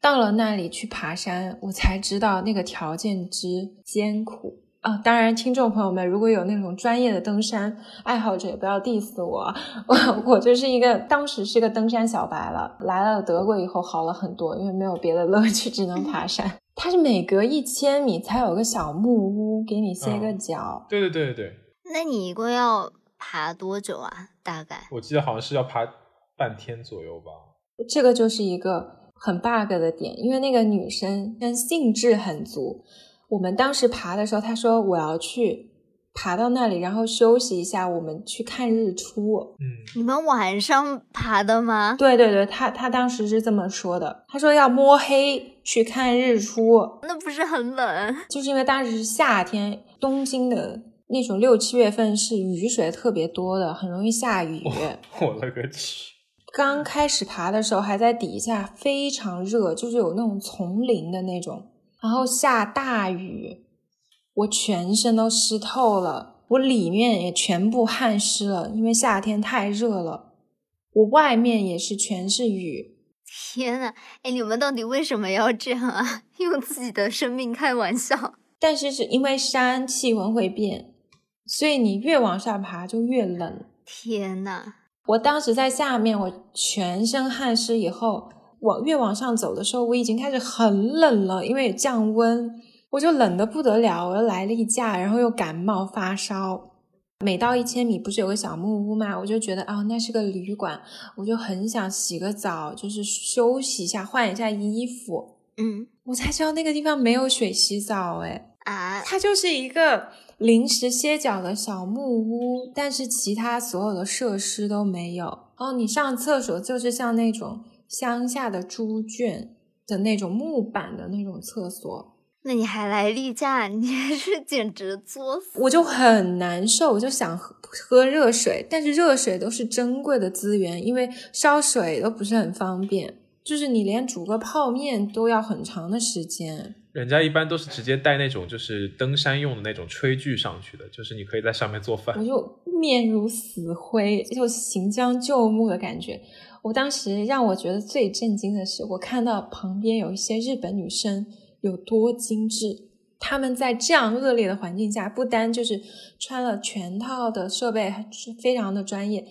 到了那里去爬山，我才知道那个条件之艰苦。啊，当然，听众朋友们，如果有那种专业的登山爱好者，也不要 diss 我，我我就是一个当时是个登山小白了。来了德国以后好了很多，因为没有别的乐趣，只能爬山。它是每隔一千米才有个小木屋给你歇个脚。对对对对对。那你一共要爬多久啊？大概？我记得好像是要爬半天左右吧。这个就是一个很 bug 的点，因为那个女生兴致很足。我们当时爬的时候，他说我要去爬到那里，然后休息一下，我们去看日出。嗯，你们晚上爬的吗？对对对，他他当时是这么说的，他说要摸黑去看日出，那不是很冷？就是因为当时是夏天，东京的那种六七月份是雨水特别多的，很容易下雨。我勒个去！刚开始爬的时候还在底下，非常热，就是有那种丛林的那种。然后下大雨，我全身都湿透了，我里面也全部汗湿了，因为夏天太热了。我外面也是全是雨。天呐，哎，你们到底为什么要这样啊？用自己的生命开玩笑？但是是因为山气温会变，所以你越往上爬就越冷。天呐，我当时在下面，我全身汗湿以后。往越往上走的时候，我已经开始很冷了，因为降温，我就冷的不得了。我又来例假，然后又感冒发烧。每到一千米，不是有个小木屋嘛，我就觉得啊，那是个旅馆，我就很想洗个澡，就是休息一下，换一下衣服。嗯，我才知道那个地方没有水洗澡，哎啊，它就是一个临时歇脚的小木屋，但是其他所有的设施都没有。哦你上厕所就是像那种乡下的猪圈的那种木板的那种厕所，那你还来例假，你还 是简直作死！我就很难受，我就想喝喝热水，但是热水都是珍贵的资源，因为烧水都不是很方便，就是你连煮个泡面都要很长的时间。人家一般都是直接带那种就是登山用的那种炊具上去的，就是你可以在上面做饭我。就面如死灰，就行将就木的感觉。我当时让我觉得最震惊的是，我看到旁边有一些日本女生有多精致。她们在这样恶劣的环境下，不单就是穿了全套的设备，是非常的专业，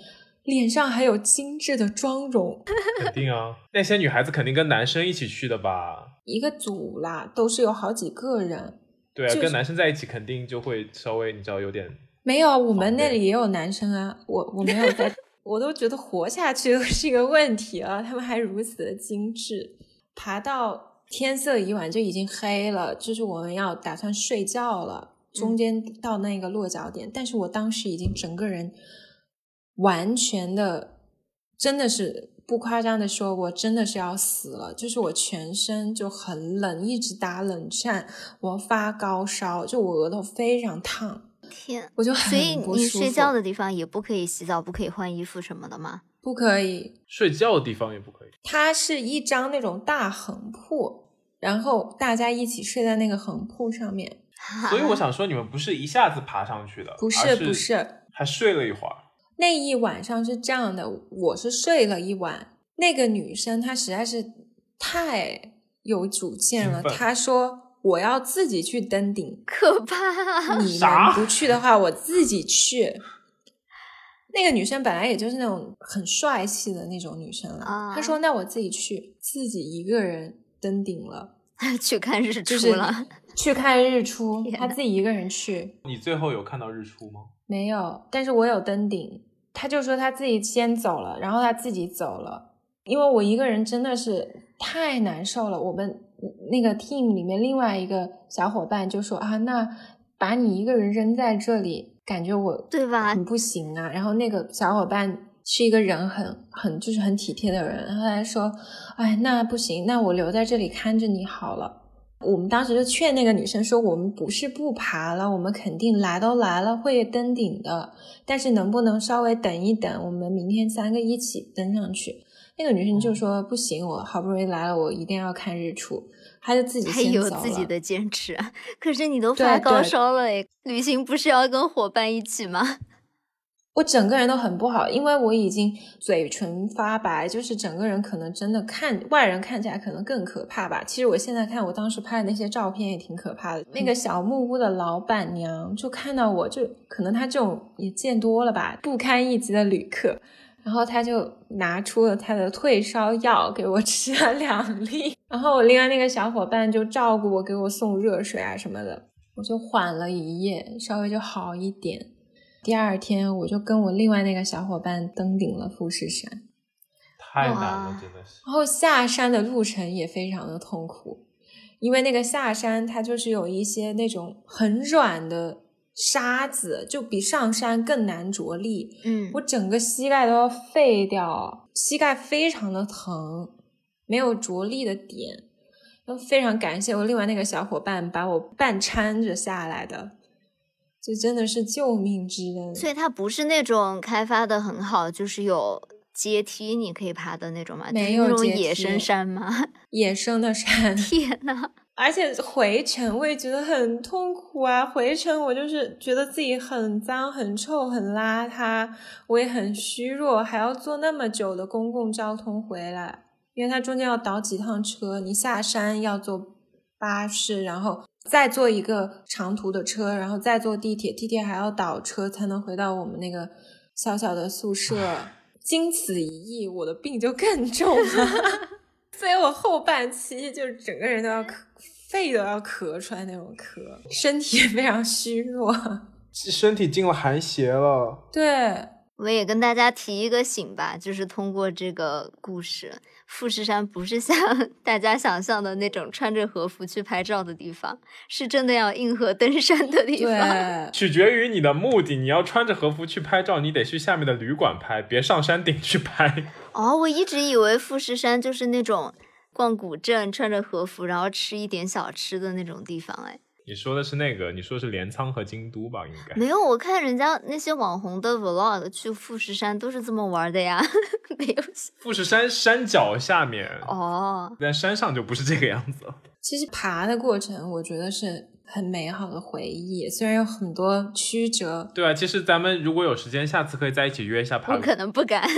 脸上还有精致的妆容。肯定啊，那些女孩子肯定跟男生一起去的吧？一个组啦，都是有好几个人。对啊，就是跟男生在一起肯定就会稍微你知道有点没有，我们那里也有男生啊，我我没有在，我都觉得活下去都是一个问题了，他们还如此的精致，爬到天色已晚就已经黑了，就是我们要打算睡觉了，中间到那个落脚点，但是我当时已经整个人完全的，真的是不夸张的说，我真的是要死了，就是我全身就很冷，一直打冷战，我发高烧，就我额头非常烫。天，我就很所以你睡觉的地方也不可以洗澡，不可以换衣服什么的吗？不可以，睡觉的地方也不可以。它是一张那种大横铺，然后大家一起睡在那个横铺上面。所以我想说，你们不是一下子爬上去的，不是不是，还睡了一会儿。那一晚上是这样的，我是睡了一晚，那个女生她实在是太有主见了，她说我要自己去登顶，可怕！你们不去的话，我自己去。那个女生本来也就是那种很帅气的那种女生了，啊她说：“那我自己去，自己一个人登顶了，去看日就是出了，去看日出。她自己一个人去，你最后有看到日出吗？没有，但是我有登顶。她就说她自己先走了，然后她自己走了，因为我一个人真的是太难受了。我们那个 team 里面另外一个小伙伴就说啊，那把你一个人扔在这里，感觉我对吧很不行啊。然后那个小伙伴是一个人很很就是很体贴的人，然后来说，哎，那不行，那我留在这里看着你好了。我们当时就劝那个女生说，我们不是不爬了，我们肯定来都来了会登顶的，但是能不能稍微等一等，我们明天三个一起登上去？那个女生就说不行，我好不容易来了，我一定要看日出，她就自己还有先走了。自己的坚持。可是你都发高烧了诶，旅行不是要跟伙伴一起吗？我整个人都很不好，因为我已经嘴唇发白，就是整个人可能真的看外人看起来可能更可怕吧。其实我现在看我当时拍的那些照片也挺可怕的。那个小木屋的老板娘就看到我就可能她这种也见多了吧，不堪一击的旅客，然后他就拿出了他的退烧药给我吃了两粒，然后我另外那个小伙伴就照顾我，给我送热水啊什么的，我就缓了一夜，稍微就好一点。第二天，我就跟我另外那个小伙伴登顶了富士山，太难了，真的是。然后下山的路程也非常的痛苦，因为那个下山它就是有一些那种很软的沙子，就比上山更难着力。嗯我整个膝盖都要废掉，膝盖非常的疼，没有着力的点。那非常感谢我另外那个小伙伴把我半搀着下来的，这真的是救命之恩。所以它不是那种开发的很好，就是有阶梯你可以爬的那种吗？没有那种野生山吗？野生的山，天呐，而且回程我也觉得很痛苦啊！回程我就是觉得自己很脏、很臭、很邋遢，我也很虚弱，还要坐那么久的公共交通回来，因为它中间要倒几趟车，你下山要坐巴士，然后再坐一个长途的车，然后再坐地铁，地铁还要倒车才能回到我们那个小小的宿舍。经此一役，我的病就更重了。所以我后半期就是整个人都要咳，肺都要咳出来那种咳，身体也非常虚弱。身体进了寒邪了。对，我们也跟大家提一个醒吧，就是通过这个故事，富士山不是像 大家想象的那种穿着和服去拍照的地方，是真的要硬核登山的地方。对，取决于你的目的。你要穿着和服去拍照，你得去下面的旅馆拍，别上山顶去拍。哦，我一直以为富士山就是那种逛古镇、穿着和服，然后吃一点小吃的那种地方。哎，你说的是那个，你说是镰仓和京都吧？应该没有，我看人家那些网红的 vlog 去富士山都是这么玩的呀，没有。富士山山脚下面，哦，在山上就不是这个样子了。其实爬的过程，我觉得是很美好的回忆，虽然有很多曲折。对啊，其实咱们如果有时间，下次可以在一起约一下爬。我可能不敢。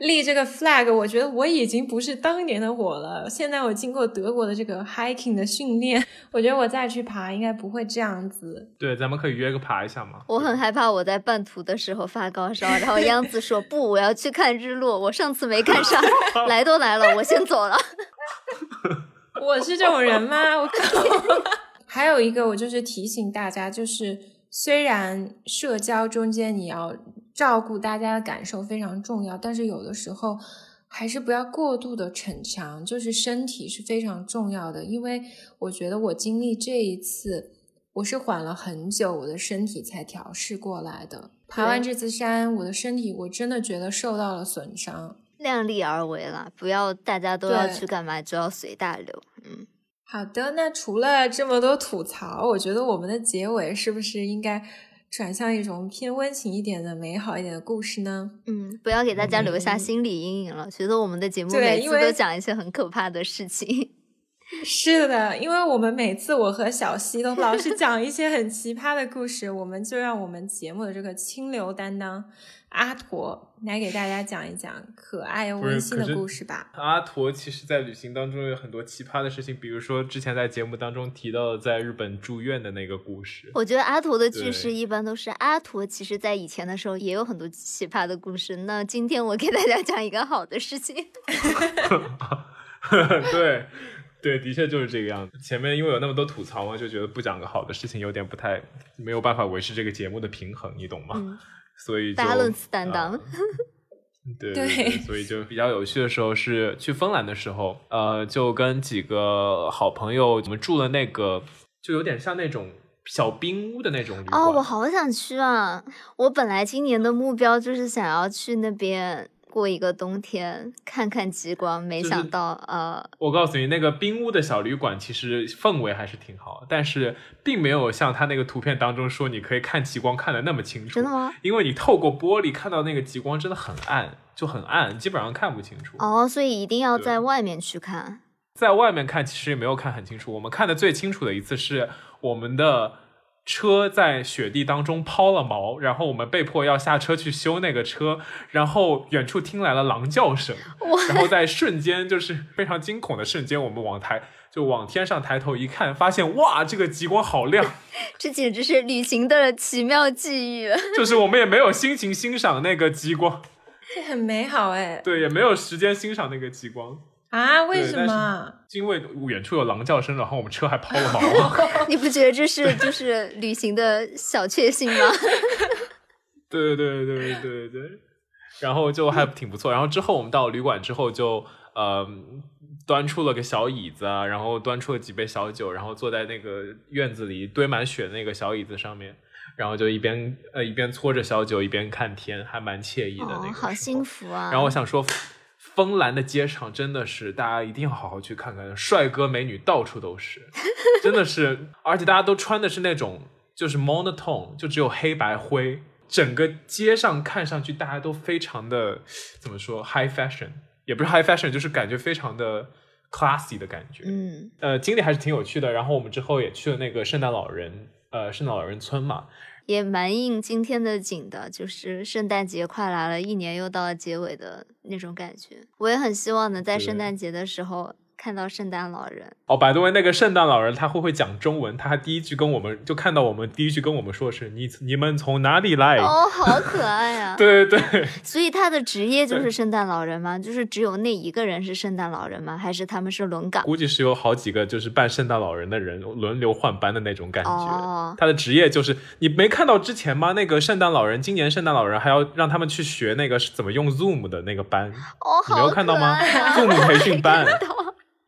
立这个 flag，我觉得我已经不是当年的我了。现在我经过德国的这个 hiking 的训练，我觉得我再去爬应该不会这样子。对，咱们可以约个爬一下吗。我很害怕我在半途的时候发高烧，然后央子说 不，我要去看日落，我上次没看上，来都来了，我先走了。我是这种人吗？我靠！还有一个，我就是提醒大家，就是虽然社交中间你要。照顾大家的感受非常重要，但是有的时候还是不要过度的逞强，就是身体是非常重要的。因为我觉得我经历这一次，我是缓了很久，我的身体才调试过来的。爬完这次山，我的身体我真的觉得受到了损伤。量力而为啦，不要大家都要去干嘛就要随大流。嗯，好的。那除了这么多吐槽，我觉得我们的结尾是不是应该？转向一种偏温情一点的、美好一点的故事呢？嗯，不要给大家留下心理阴影了。觉得我们的节目每次都讲一些很可怕的事情。是的，因为我们每次我和小溪都老是讲一些很奇葩的故事，我们就让我们节目的这个清流担当。阿驼来给大家讲一讲可爱又温馨的故事吧。阿驼其实，在旅行当中有很多奇葩的事情，比如说之前在节目当中提到的在日本住院的那个故事。我觉得阿驼的句式一般都是阿驼，其实在以前的时候也有很多奇葩的故事。那今天我给大家讲一个好的事情。对，对，的确就是这个样子。前面因为有那么多吐槽嘛，就觉得不讲个好的事情有点不太没有办法维持这个节目的平衡，你懂吗？所以，balance 担当，对对，所以就比较有趣的时候是去芬兰的时候，呃，就跟几个好朋友，我们住了那个，就有点像那种小冰屋的那种旅馆。哦，我好想去啊！我本来今年的目标就是想要去那边。过一个冬天看看极光，没想到呃，我告诉你，那个冰屋的小旅馆其实氛围还是挺好，但是并没有像他那个图片当中说你可以看极光看的那么清楚。真的吗？因为你透过玻璃看到那个极光真的很暗，就很暗，基本上看不清楚。哦，所以一定要在外面去看。在外面看其实也没有看很清楚，我们看的最清楚的一次是我们的。车在雪地当中抛了锚，然后我们被迫要下车去修那个车，然后远处听来了狼叫声，然后在瞬间就是非常惊恐的瞬间，我们往台就往天上抬头一看，发现哇，这个极光好亮，这简直是旅行的奇妙际遇。就是我们也没有心情欣赏那个极光，这很美好哎。对，也没有时间欣赏那个极光。啊？为什么？因为远处有狼叫声，然后我们车还抛了 锚。你不觉得这是就是旅行的小确幸吗？对对对对对对，然后就还挺不错。然后之后我们到旅馆之后，就呃端出了个小椅子啊，然后端出了几杯小酒，然后坐在那个院子里堆满雪的那个小椅子上面，然后就一边呃一边搓着小酒，一边看天，还蛮惬意的那个。好幸福啊！然后我想说。芬兰的街上真的是，大家一定要好好去看看，帅哥美女到处都是，真的是，而且大家都穿的是那种就是 monotone，就只有黑白灰，整个街上看上去大家都非常的怎么说 high fashion，也不是 high fashion，就是感觉非常的 classy 的感觉。嗯，呃，经历还是挺有趣的。然后我们之后也去了那个圣诞老人，呃，圣诞老人村嘛。也蛮应今天的景的，就是圣诞节快来了，一年又到了结尾的那种感觉。我也很希望能在圣诞节的时候。看到圣诞老人。哦，百度问那个圣诞老人他会不会讲中文？他还第一句跟我们就看到我们第一句跟我们说是你你们从哪里来？哦，好可爱啊！对对对，所以他的职业就是圣诞老人吗？就是只有那一个人是圣诞老人吗？还是他们是轮岗？估计是有好几个就是扮圣诞老人的人轮流换班的那种感觉。哦他的职业就是你没看到之前吗？那个圣诞老人，今年圣诞老人还要让他们去学那个是怎么用 Zoom 的那个班，哦，你没有看到吗啊？Zoom 培训班。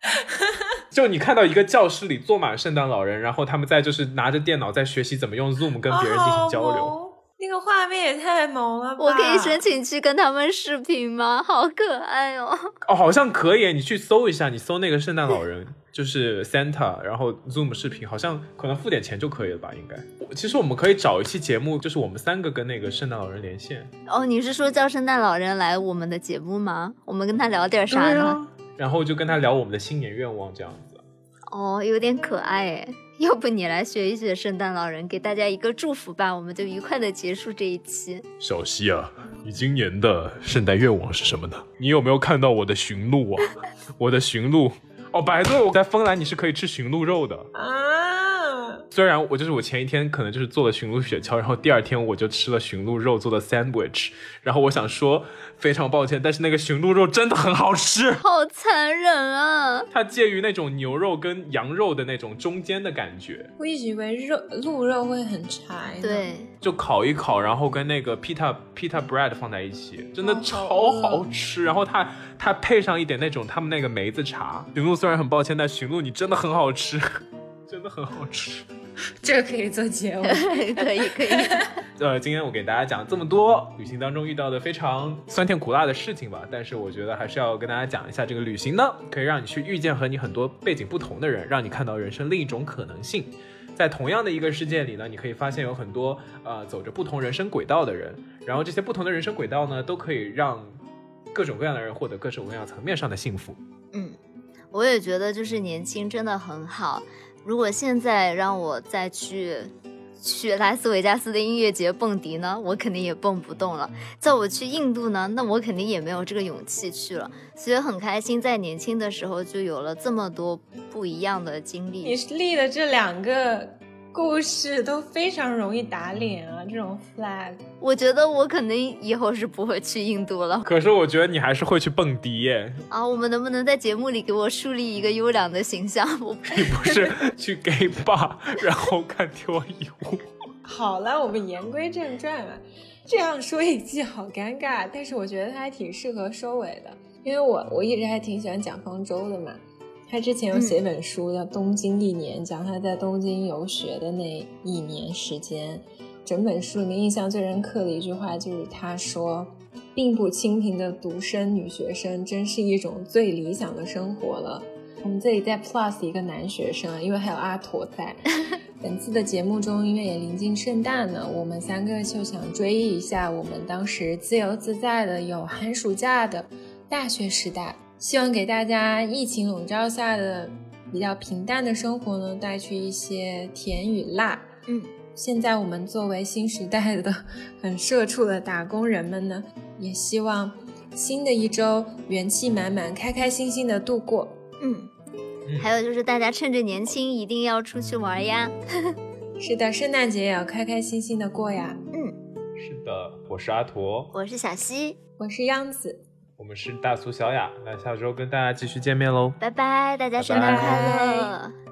就你看到一个教室里坐满圣诞老人，然后他们在就是拿着电脑在学习怎么用 Zoom 跟别人进行交流。那个画面也太萌了吧！我可以申请去跟他们视频吗？好可爱哦！哦，好像可以，你去搜一下，你搜那个圣诞老人，就是 Santa，然后 Zoom 视频，好像可能付点钱就可以了吧？应该。其实我们可以找一期节目，就是我们三个跟那个圣诞老人连线。哦，你是说叫圣诞老人来我们的节目吗？我们跟他聊点啥呢？啊然后就跟他聊我们的新年愿望这样子。哦，有点可爱哎。要不你来学一学圣诞老人，给大家一个祝福吧，我们就愉快的结束这一期。小溪啊，你今年的圣诞愿望是什么呢？你有没有看到我的驯鹿啊？我的驯鹿哦，白鹿在芬兰你是可以吃驯鹿肉的。啊，虽然我就是我前一天可能就是做了驯鹿雪橇，然后第二天我就吃了驯鹿肉做的 sandwich，然后我想说非常抱歉，但是那个驯鹿肉真的很好吃，好残忍啊！它介于那种牛肉跟羊肉的那种中间的感觉，我一直以为肉鹿肉会很柴。对，就烤一烤，然后跟那个 pita pita bread 放在一起，真的超好吃。然后它它配上一点那种他们那个梅子茶。驯鹿虽然很抱歉，但驯鹿你真的很好吃，真的很好吃。这个可以做结尾。可以可以。呃，今天我给大家讲这么多旅行当中遇到的非常酸甜苦辣的事情吧，但是我觉得还是要跟大家讲一下，这个旅行呢，可以让你去遇见和你很多背景不同的人，让你看到人生另一种可能性。在同样的一个世界里呢，你可以发现有很多呃走着不同人生轨道的人，然后这些不同的人生轨道呢，都可以让各种各样的人获得各种各样层面上的幸福。嗯，我也觉得就是年轻真的很好。如果现在让我再去去拉斯维加斯的音乐节蹦迪呢，我肯定也蹦不动了。叫我去印度呢，那我肯定也没有这个勇气去了。所以很开心，在年轻的时候就有了这么多不一样的经历。你立的这两个故事都非常容易打脸啊，这种 flag。我觉得我可能以后是不会去印度了可是我觉得你还是会去蹦迪耶，啊！我们能不能在节目里给我树立一个优良的形象？我你不是去 gay bar 然后看脱衣舞。好了，我们言归正传吧。这样说一句好尴尬，但是我觉得它还挺适合收尾的，因为我我一直还挺喜欢蒋方舟的嘛。他之前有写本书叫《东京一年》，讲他在东京游学的那一年时间。整本书里面印象最深刻的一句话就是他说：“并不清贫的独生女学生，真是一种最理想的生活了。”我们这里再 plus 一个男学生啊，因为还有阿驼在。本次的节目中，因为也临近圣诞了，我们三个就想追忆一下我们当时自由自在的有寒暑假的大学时代，希望给大家疫情笼罩下的比较平淡的生活呢带去一些甜与辣。嗯，现在我们作为新时代的很社畜的打工人们呢，也希望新的一周元气满满、开开心心的度过。嗯，还有就是大家趁着年轻一定要出去玩呀。是的，圣诞节也要开开心心的过呀。嗯，是的，我是阿驼，我是小西，我是央子，我们是大苏小雅，那下周跟大家继续见面喽。拜拜，大家圣诞拜拜快乐。